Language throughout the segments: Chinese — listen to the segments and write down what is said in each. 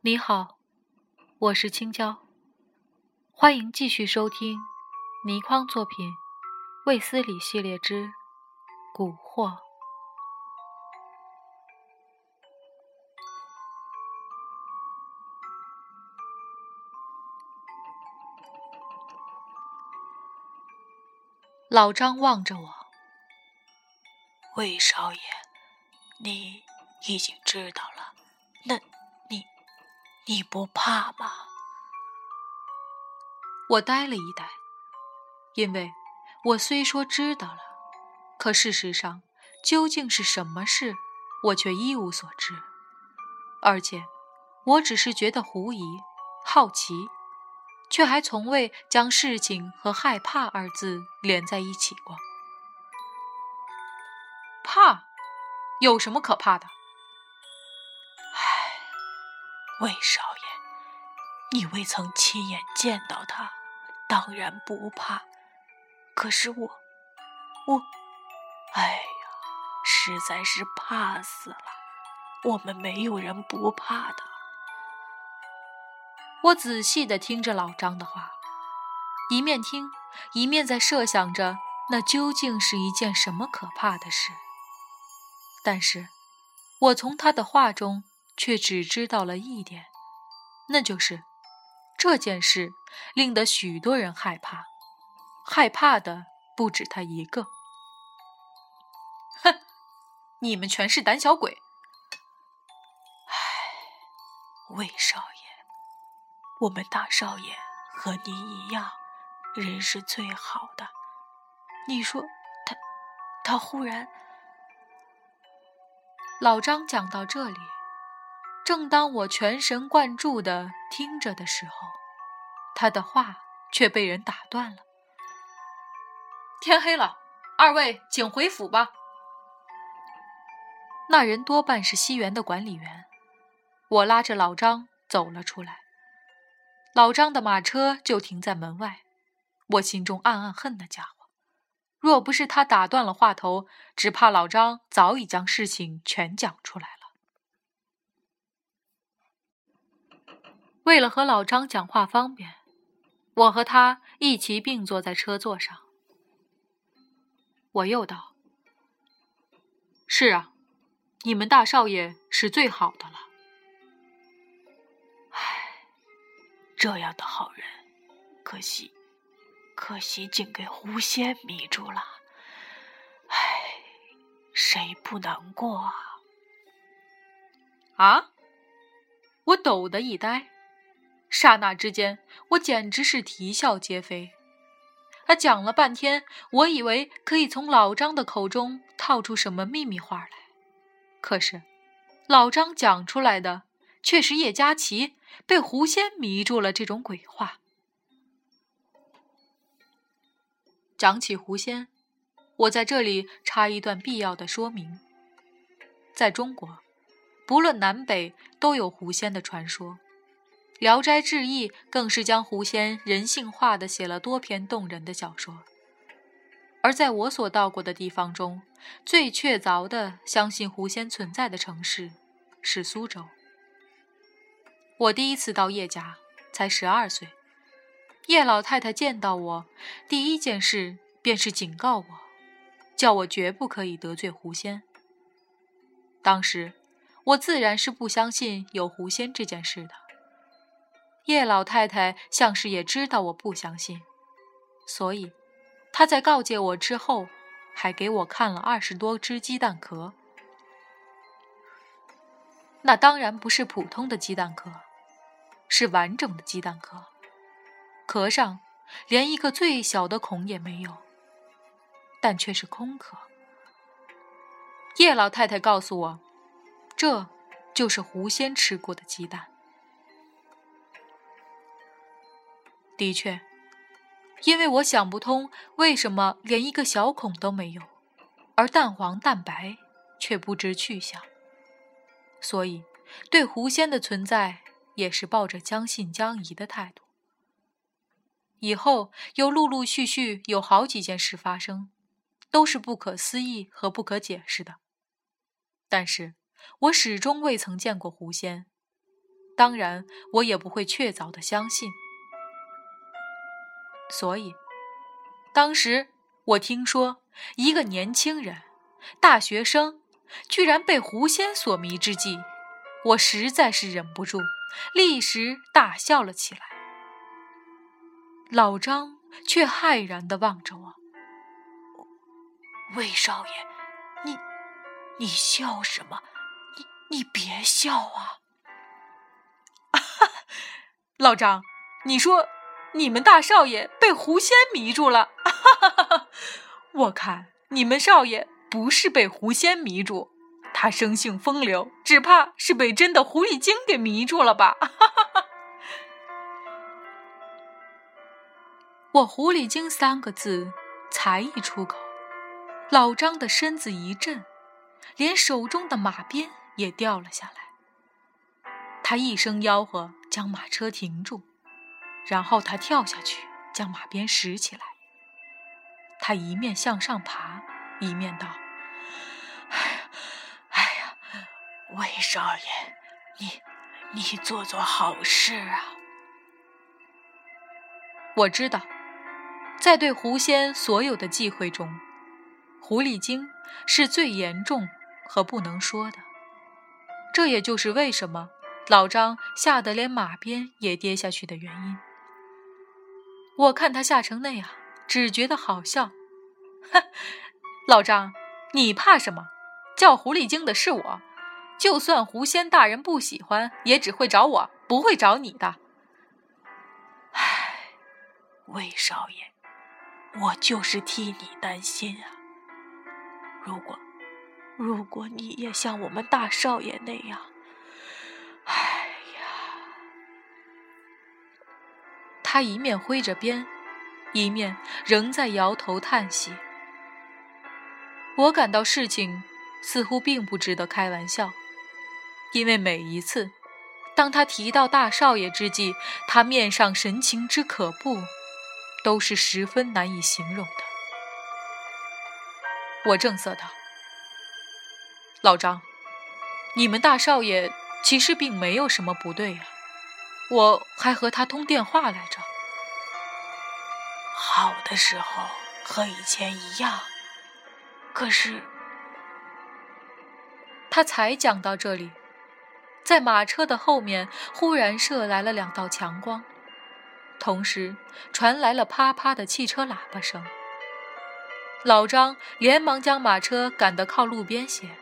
你好，我是青椒，欢迎继续收听倪匡作品《卫斯理系列之蛊惑》。老张望着我，魏少爷，你已经知道了，那你你不怕吗？我呆了一呆，因为我虽说知道了，可事实上究竟是什么事，我却一无所知，而且我只是觉得狐疑、好奇。却还从未将事情和害怕二字连在一起过。怕，有什么可怕的？唉，魏少爷，你未曾亲眼见到他，当然不怕。可是我，我，哎呀，实在是怕死了。我们没有人不怕的。我仔细的听着老张的话，一面听，一面在设想着那究竟是一件什么可怕的事。但是，我从他的话中却只知道了一点，那就是这件事令得许多人害怕，害怕的不止他一个。哼，你们全是胆小鬼！唉，魏少爷。我们大少爷和您一样，人是最好的。你说他，他忽然……老张讲到这里，正当我全神贯注的听着的时候，他的话却被人打断了。天黑了，二位请回府吧。那人多半是西园的管理员。我拉着老张走了出来。老张的马车就停在门外，我心中暗暗恨那家伙。若不是他打断了话头，只怕老张早已将事情全讲出来了。为了和老张讲话方便，我和他一齐并坐在车座上。我又道：“是啊，你们大少爷是最好的了。”唉这样的好人，可惜，可惜竟给狐仙迷住了。唉，谁不难过啊？啊！我抖的一呆，刹那之间，我简直是啼笑皆非。他讲了半天，我以为可以从老张的口中套出什么秘密话来，可是，老张讲出来的。却是叶佳琪被狐仙迷住了这种鬼话。讲起狐仙，我在这里插一段必要的说明：在中国，不论南北，都有狐仙的传说，《聊斋志异》更是将狐仙人性化的写了多篇动人的小说。而在我所到过的地方中，最确凿的相信狐仙存在的城市是苏州。我第一次到叶家，才十二岁。叶老太太见到我，第一件事便是警告我，叫我绝不可以得罪狐仙。当时，我自然是不相信有狐仙这件事的。叶老太太像是也知道我不相信，所以，她在告诫我之后，还给我看了二十多只鸡蛋壳。那当然不是普通的鸡蛋壳，是完整的鸡蛋壳，壳上连一个最小的孔也没有，但却是空壳。叶老太太告诉我，这就是狐仙吃过的鸡蛋。的确，因为我想不通为什么连一个小孔都没有，而蛋黄蛋白却不知去向。所以，对狐仙的存在也是抱着将信将疑的态度。以后又陆陆续续有好几件事发生，都是不可思议和不可解释的。但是我始终未曾见过狐仙，当然我也不会确凿的相信。所以，当时我听说一个年轻人，大学生，居然被狐仙所迷之际，我实在是忍不住，立时大笑了起来。老张却骇然地望着我：“魏少爷，你你笑什么？你你别笑啊！” 老张，你说你们大少爷被狐仙迷住了？哈 哈我看你们少爷不是被狐仙迷住。他生性风流，只怕是被真的狐狸精给迷住了吧？哈 哈我“狐狸精”三个字才一出口，老张的身子一震，连手中的马鞭也掉了下来。他一声吆喝，将马车停住，然后他跳下去，将马鞭拾起来。他一面向上爬，一面道。哎呀，哎呀魏少爷，你你做做好事啊！我知道，在对狐仙所有的忌讳中，狐狸精是最严重和不能说的。这也就是为什么老张吓得连马鞭也跌下去的原因。我看他吓成那样，只觉得好笑。哼，老张，你怕什么？叫狐狸精的是我。就算狐仙大人不喜欢，也只会找我，不会找你的。唉，魏少爷，我就是替你担心啊。如果，如果你也像我们大少爷那样，哎呀！他一面挥着鞭，一面仍在摇头叹息。我感到事情似乎并不值得开玩笑。因为每一次，当他提到大少爷之际，他面上神情之可怖，都是十分难以形容的。我正色道：“老张，你们大少爷其实并没有什么不对呀，我还和他通电话来着。好的时候和以前一样，可是……”他才讲到这里。在马车的后面，忽然射来了两道强光，同时传来了啪啪的汽车喇叭声。老张连忙将马车赶得靠路边些。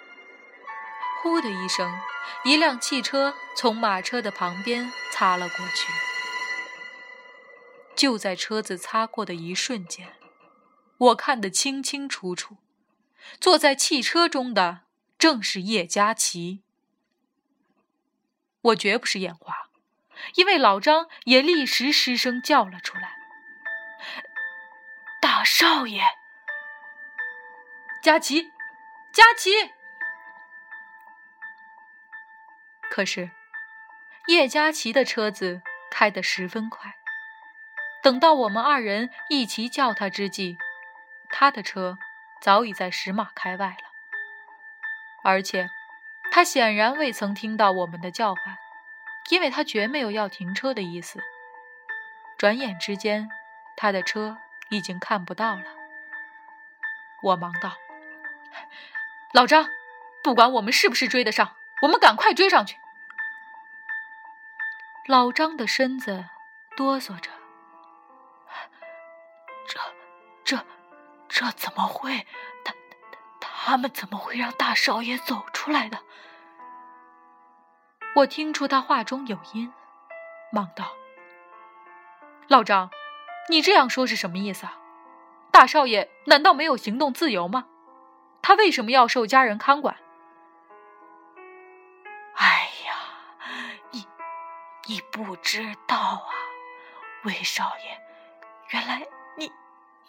呼的一声，一辆汽车从马车的旁边擦了过去。就在车子擦过的一瞬间，我看得清清楚楚，坐在汽车中的正是叶佳琪。我绝不是眼花，因为老张也立时失声叫了出来：“大少爷，佳琪，佳琪！”可是叶佳琪的车子开得十分快，等到我们二人一齐叫他之际，他的车早已在十码开外了，而且。他显然未曾听到我们的叫唤，因为他绝没有要停车的意思。转眼之间，他的车已经看不到了。我忙道：“老张，不管我们是不是追得上，我们赶快追上去。”老张的身子哆嗦着：“这、这、这怎么会？他、他们怎么会让大少爷走出来的？”我听出他话中有音，忙道：“老张，你这样说是什么意思啊？大少爷难道没有行动自由吗？他为什么要受家人看管？”哎呀，你你不知道啊，魏少爷，原来你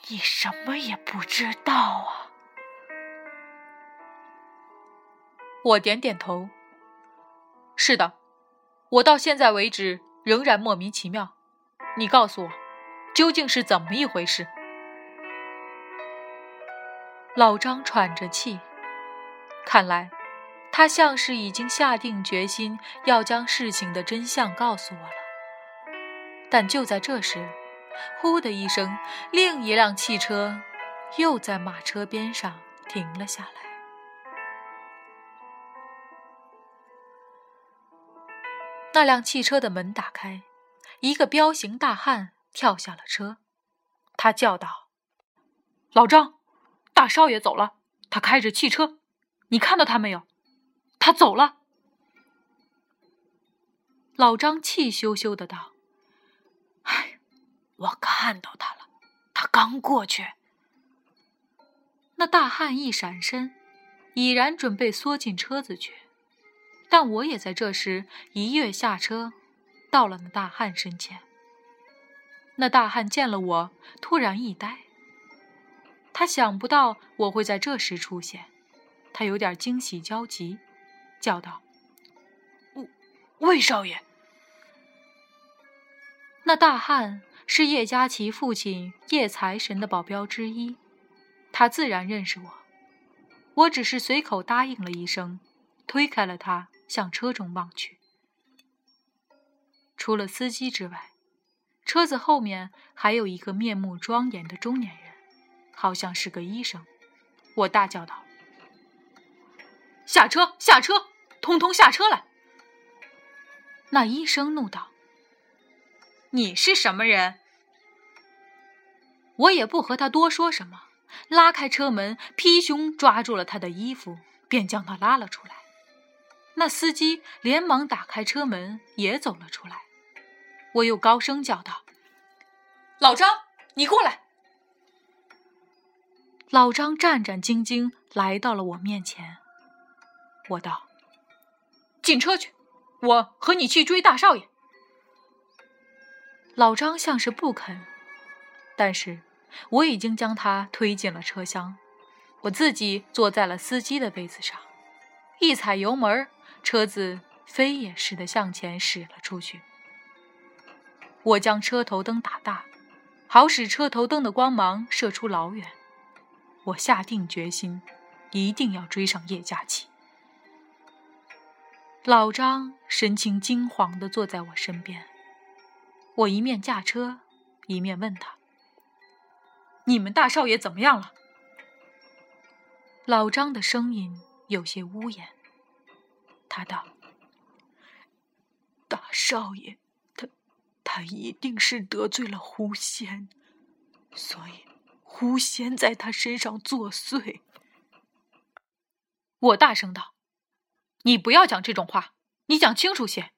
你什么也不知道啊！我点点头。是的，我到现在为止仍然莫名其妙。你告诉我，究竟是怎么一回事？老张喘着气，看来他像是已经下定决心要将事情的真相告诉我了。但就在这时，呼的一声，另一辆汽车又在马车边上停了下来。那辆汽车的门打开，一个彪形大汉跳下了车，他叫道：“老张！”大少爷走了，他开着汽车，你看到他没有？他走了。老张气咻咻的道：“哎，我看到他了，他刚过去。”那大汉一闪身，已然准备缩进车子去，但我也在这时一跃下车，到了那大汉身前。那大汉见了我，突然一呆。他想不到我会在这时出现，他有点惊喜焦急，叫道：“魏魏少爷！”那大汉是叶嘉琪父亲叶财神的保镖之一，他自然认识我。我只是随口答应了一声，推开了他，向车中望去。除了司机之外，车子后面还有一个面目庄严的中年人。好像是个医生，我大叫道：“下车，下车，通通下车来！”那医生怒道：“你是什么人？”我也不和他多说什么，拉开车门，劈胸抓住了他的衣服，便将他拉了出来。那司机连忙打开车门，也走了出来。我又高声叫道：“老张，你过来！”老张战战兢兢来到了我面前，我道：“进车去，我和你去追大少爷。”老张像是不肯，但是我已经将他推进了车厢，我自己坐在了司机的位子上，一踩油门，车子飞也似的向前驶了出去。我将车头灯打大，好使车头灯的光芒射出老远。我下定决心，一定要追上叶佳琪。老张神情惊惶地坐在我身边，我一面驾车，一面问他：“你们大少爷怎么样了？”老张的声音有些呜咽，他道：“大少爷，他，他一定是得罪了狐仙，所以。”狐仙在他身上作祟，我大声道：“你不要讲这种话，你讲清楚些。”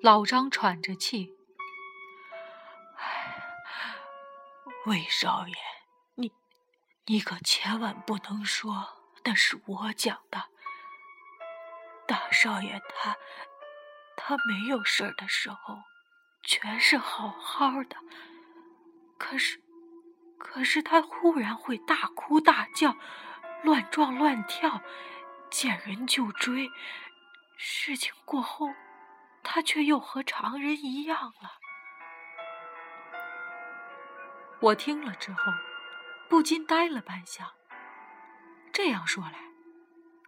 老张喘着气：“魏少爷，你，你可千万不能说那是我讲的。少爷他，他没有事儿的时候，全是好好的。”可是，可是他忽然会大哭大叫，乱撞乱跳，见人就追。事情过后，他却又和常人一样了。我听了之后，不禁呆了半晌。这样说来，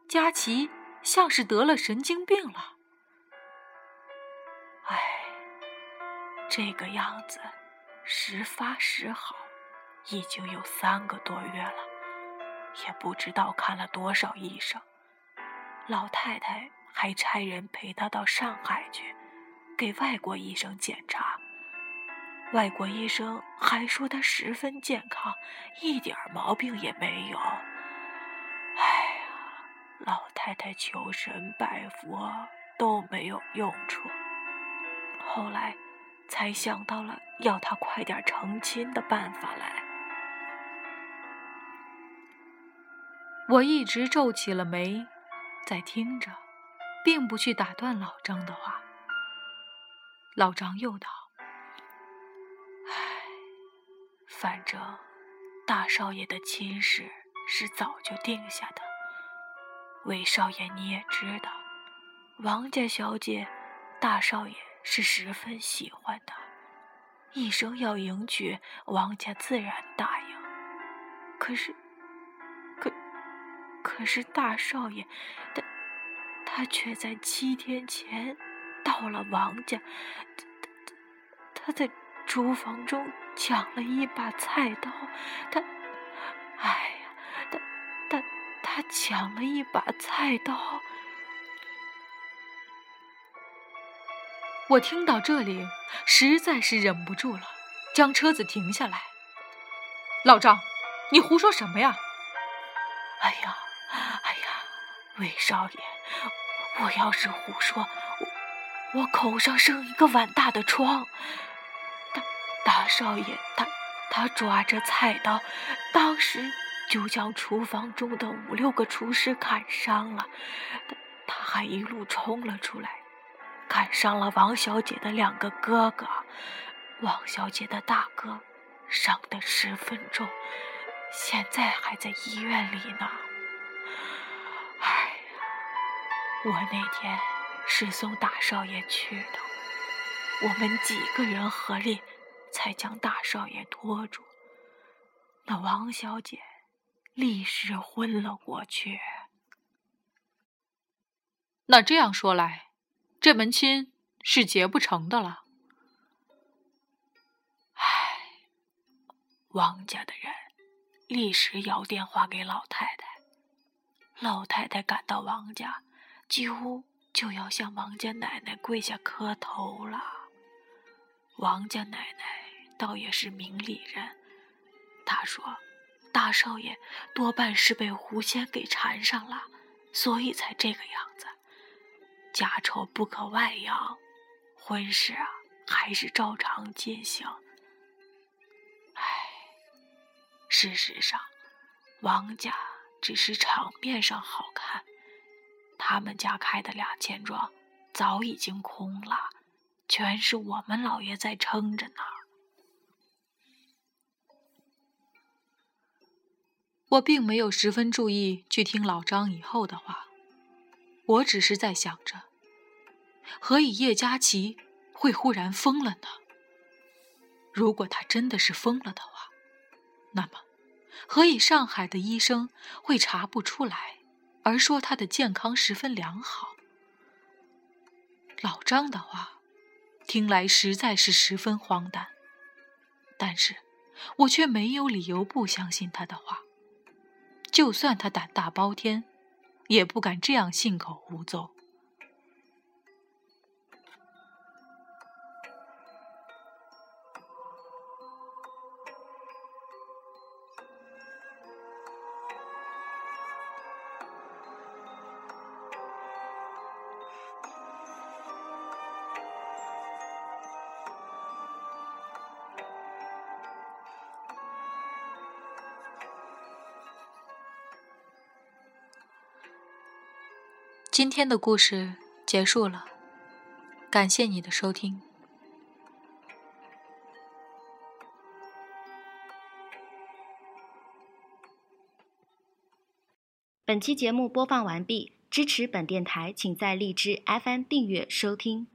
佳琪像是得了神经病了。唉，这个样子。时发时好，已经有三个多月了，也不知道看了多少医生。老太太还差人陪他到上海去，给外国医生检查。外国医生还说他十分健康，一点毛病也没有。老太太求神拜佛都没有用处。后来。才想到了要他快点成亲的办法来。我一直皱起了眉，在听着，并不去打断老张的话。老张又道：“唉，反正大少爷的亲事是早就定下的。魏少爷你也知道，王家小姐，大少爷。”是十分喜欢的，一生要迎娶王家，自然答应。可是，可，可是大少爷，他，他却在七天前到了王家，他，他，他在厨房中抢了一把菜刀，他，哎，他抢了一把菜刀。我听到这里，实在是忍不住了，将车子停下来。老张，你胡说什么呀？哎呀，哎呀，魏少爷，我要是胡说，我我口上生一个碗大的疮。大大少爷，他他抓着菜刀，当时就将厨房中的五六个厨师砍伤了，他他还一路冲了出来。砍伤了王小姐的两个哥哥，王小姐的大哥伤得十分重，现在还在医院里呢。哎呀，我那天是送大少爷去的，我们几个人合力才将大少爷拖住，那王小姐立时昏了过去。那这样说来。这门亲是结不成的了。唉，王家的人立时摇电话给老太太，老太太赶到王家，几乎就要向王家奶奶跪下磕头了。王家奶奶倒也是明理人，她说：“大少爷多半是被狐仙给缠上了，所以才这个样子。”家丑不可外扬，婚事啊还是照常进行。唉，事实上，王家只是场面上好看，他们家开的俩钱庄早已经空了，全是我们老爷在撑着呢。我并没有十分注意去听老张以后的话，我只是在想着。何以叶佳琪会忽然疯了呢？如果他真的是疯了的话，那么何以上海的医生会查不出来，而说他的健康十分良好？老张的话听来实在是十分荒诞，但是我却没有理由不相信他的话。就算他胆大包天，也不敢这样信口胡诌。今天的故事结束了，感谢你的收听。本期节目播放完毕，支持本电台，请在荔枝 FM 订阅收听。